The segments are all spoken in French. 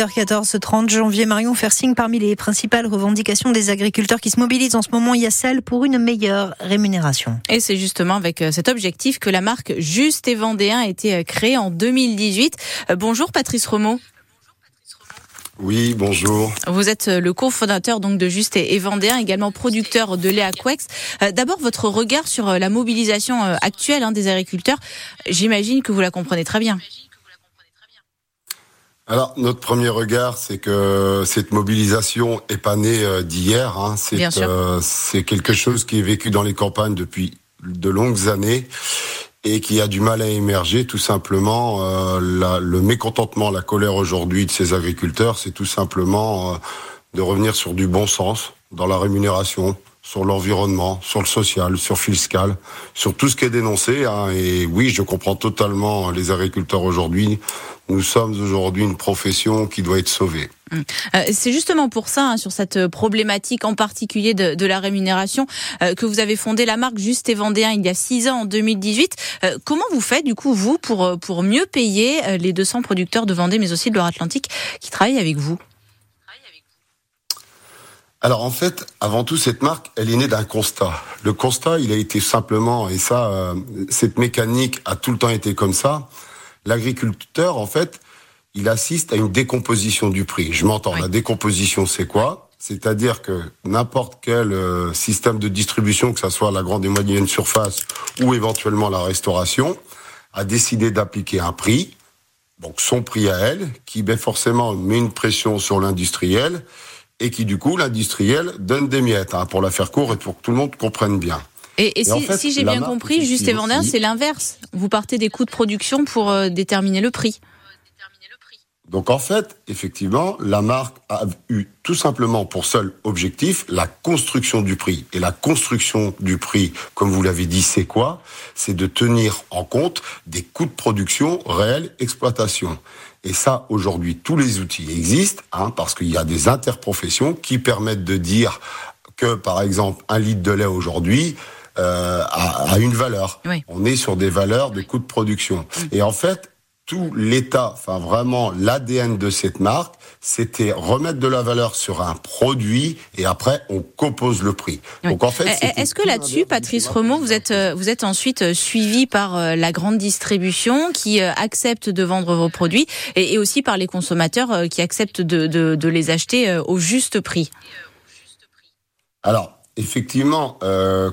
8h14, ce 30 janvier, Marion Fersing, parmi les principales revendications des agriculteurs qui se mobilisent en ce moment, il y a celle pour une meilleure rémunération. Et c'est justement avec euh, cet objectif que la marque Juste et Vendéen a été euh, créée en 2018. Euh, bonjour Patrice Romo. Oui, bonjour. Vous êtes le cofondateur donc de Juste et Vendéen, également producteur de lait à Quex. D'abord, votre regard sur la mobilisation actuelle hein, des agriculteurs. J'imagine que vous la comprenez très bien. Alors, notre premier regard, c'est que cette mobilisation est pas née euh, d'hier. Hein. Euh, c'est quelque chose qui est vécu dans les campagnes depuis de longues années et qui a du mal à émerger. Tout simplement, euh, le mécontentement, la colère aujourd'hui de ces agriculteurs, c'est tout simplement de revenir sur du bon sens dans la rémunération, sur l'environnement, sur le social, sur fiscal, sur tout ce qui est dénoncé. Hein. Et oui, je comprends totalement les agriculteurs aujourd'hui. Nous sommes aujourd'hui une profession qui doit être sauvée. Hum. Euh, c'est justement pour ça, hein, sur cette problématique en particulier de, la rémunération, euh, que vous avez fondé la marque Juste et Vendéen il y a six ans, en 2018. Euh, comment vous faites, du coup, vous, pour, pour mieux payer les 200 producteurs de Vendée, mais aussi de Loire-Atlantique, qui travaillent avec vous? Alors en fait, avant tout, cette marque, elle est née d'un constat. Le constat, il a été simplement, et ça, euh, cette mécanique a tout le temps été comme ça. L'agriculteur, en fait, il assiste à une décomposition du prix. Je m'entends. La décomposition, c'est quoi? C'est-à-dire que n'importe quel euh, système de distribution, que ce soit la grande et moyenne surface ou éventuellement la restauration, a décidé d'appliquer un prix, donc son prix à elle, qui ben, forcément met une pression sur l'industriel et qui du coup l'industriel donne des miettes hein, pour la faire court et pour que tout le monde comprenne bien. Et, si, j'ai bien compris, Juste et Vendéen, c'est l'inverse. Vous partez des coûts de production pour euh, déterminer le prix. Donc en fait, effectivement, la marque a eu tout simplement pour seul objectif la construction du prix. Et la construction du prix, comme vous l'avez dit, c'est quoi? C'est de tenir en compte des coûts de production réels, exploitation. Et ça, aujourd'hui, tous les outils existent, hein, parce qu'il y a des interprofessions qui permettent de dire que, par exemple, un litre de lait aujourd'hui, euh, a, une valeur. On est sur des valeurs de coûts de production. Et en fait, tout l'état, enfin vraiment l'ADN de cette marque, c'était remettre de la valeur sur un produit et après on compose le prix. Donc en fait, est-ce que là-dessus, Patrice Remont, vous êtes euh, vous êtes ensuite euh, suivi par euh, la grande distribution qui accepte de vendre vos produits et, aussi par les consommateurs qui acceptent de, de, les acheter au juste prix? Alors. Effectivement,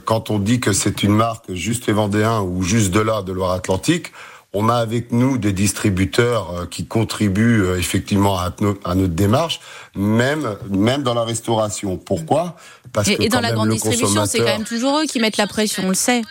quand on dit que c'est une marque juste et vendéen ou juste de là, de Loire-Atlantique, on a avec nous des distributeurs euh, qui contribuent euh, effectivement à, notre démarche, même même dans la restauration. Pourquoi? Parce et, que et dans la grande distribution, c'est quand même toujours eux qui mettent la pression, on le sait.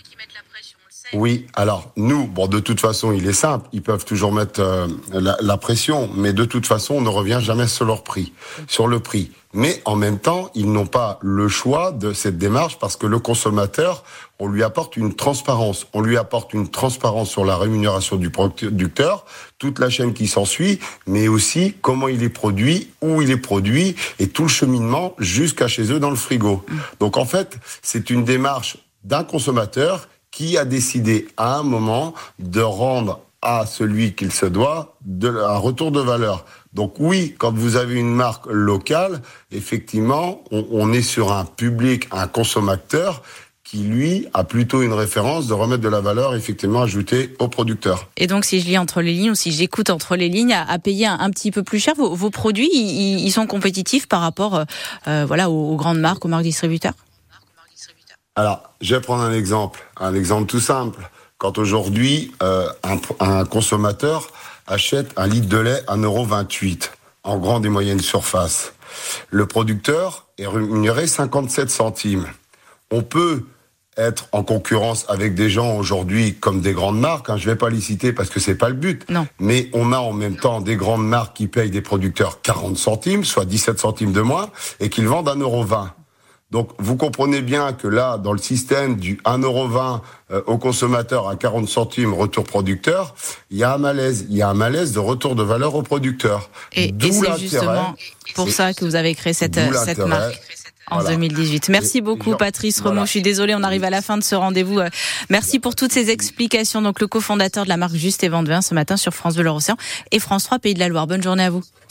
Oui, alors nous, bon, de toute façon, il est simple, ils peuvent toujours mettre euh, la, pression, mais de toute façon, on ne revient jamais sur leur prix, sur le prix. Mais en même temps, ils n'ont pas le choix de cette démarche parce que le consommateur, on lui apporte une transparence, on lui apporte une transparence sur la rémunération du producteur, toute la chaîne qui s'ensuit, mais aussi comment il est produit, où il est produit et tout le cheminement jusqu'à chez eux dans le frigo. Donc en fait, c'est une démarche d'un consommateur qui a décidé à un moment de rendre à celui qu'il se doit de, un retour de valeur. Donc oui, quand vous avez une marque locale, effectivement, on, est sur un public, un consommateur qui, lui, a plutôt une référence de remettre de la valeur effectivement ajoutée aux producteurs. Et donc, si je lis entre les lignes ou si j'écoute entre les lignes, à, payer un, petit peu plus cher, vos, produits, ils, sont compétitifs par rapport euh, euh, voilà, aux grandes marques, aux marques distributeurs? Alors, je vais prendre un exemple, un exemple tout simple. Quand aujourd'hui, euh, un, consommateur achète un litre de lait à 1,28€ en grande et moyenne surface, le producteur est rémunéré 57 centimes. On peut être en concurrence avec des gens aujourd'hui comme des grandes marques. Hein. Je vais pas les citer parce que c'est pas le but. Non. Mais on a en même temps des grandes marques qui payent des producteurs 40 centimes, soit 17 centimes de moins, et qu'ils vendent à 1,20€. Donc vous comprenez bien que là, dans le système du 1,20€ euh, au consommateur à 40 centimes retour producteur, il y a un malaise. Il y a un malaise de retour de valeur au producteur. Et, c'est justement pour ça que vous avez créé cette, cette marque en 2018. Merci beaucoup Patrice Romo. Je suis désolée, on arrive à la fin de ce rendez-vous. Euh, merci pour toutes ces explications. Donc le cofondateur de la marque Juste et Vendevin ce matin sur France Bleu Océan et France 3 Pays de la Loire. Bonne journée à vous.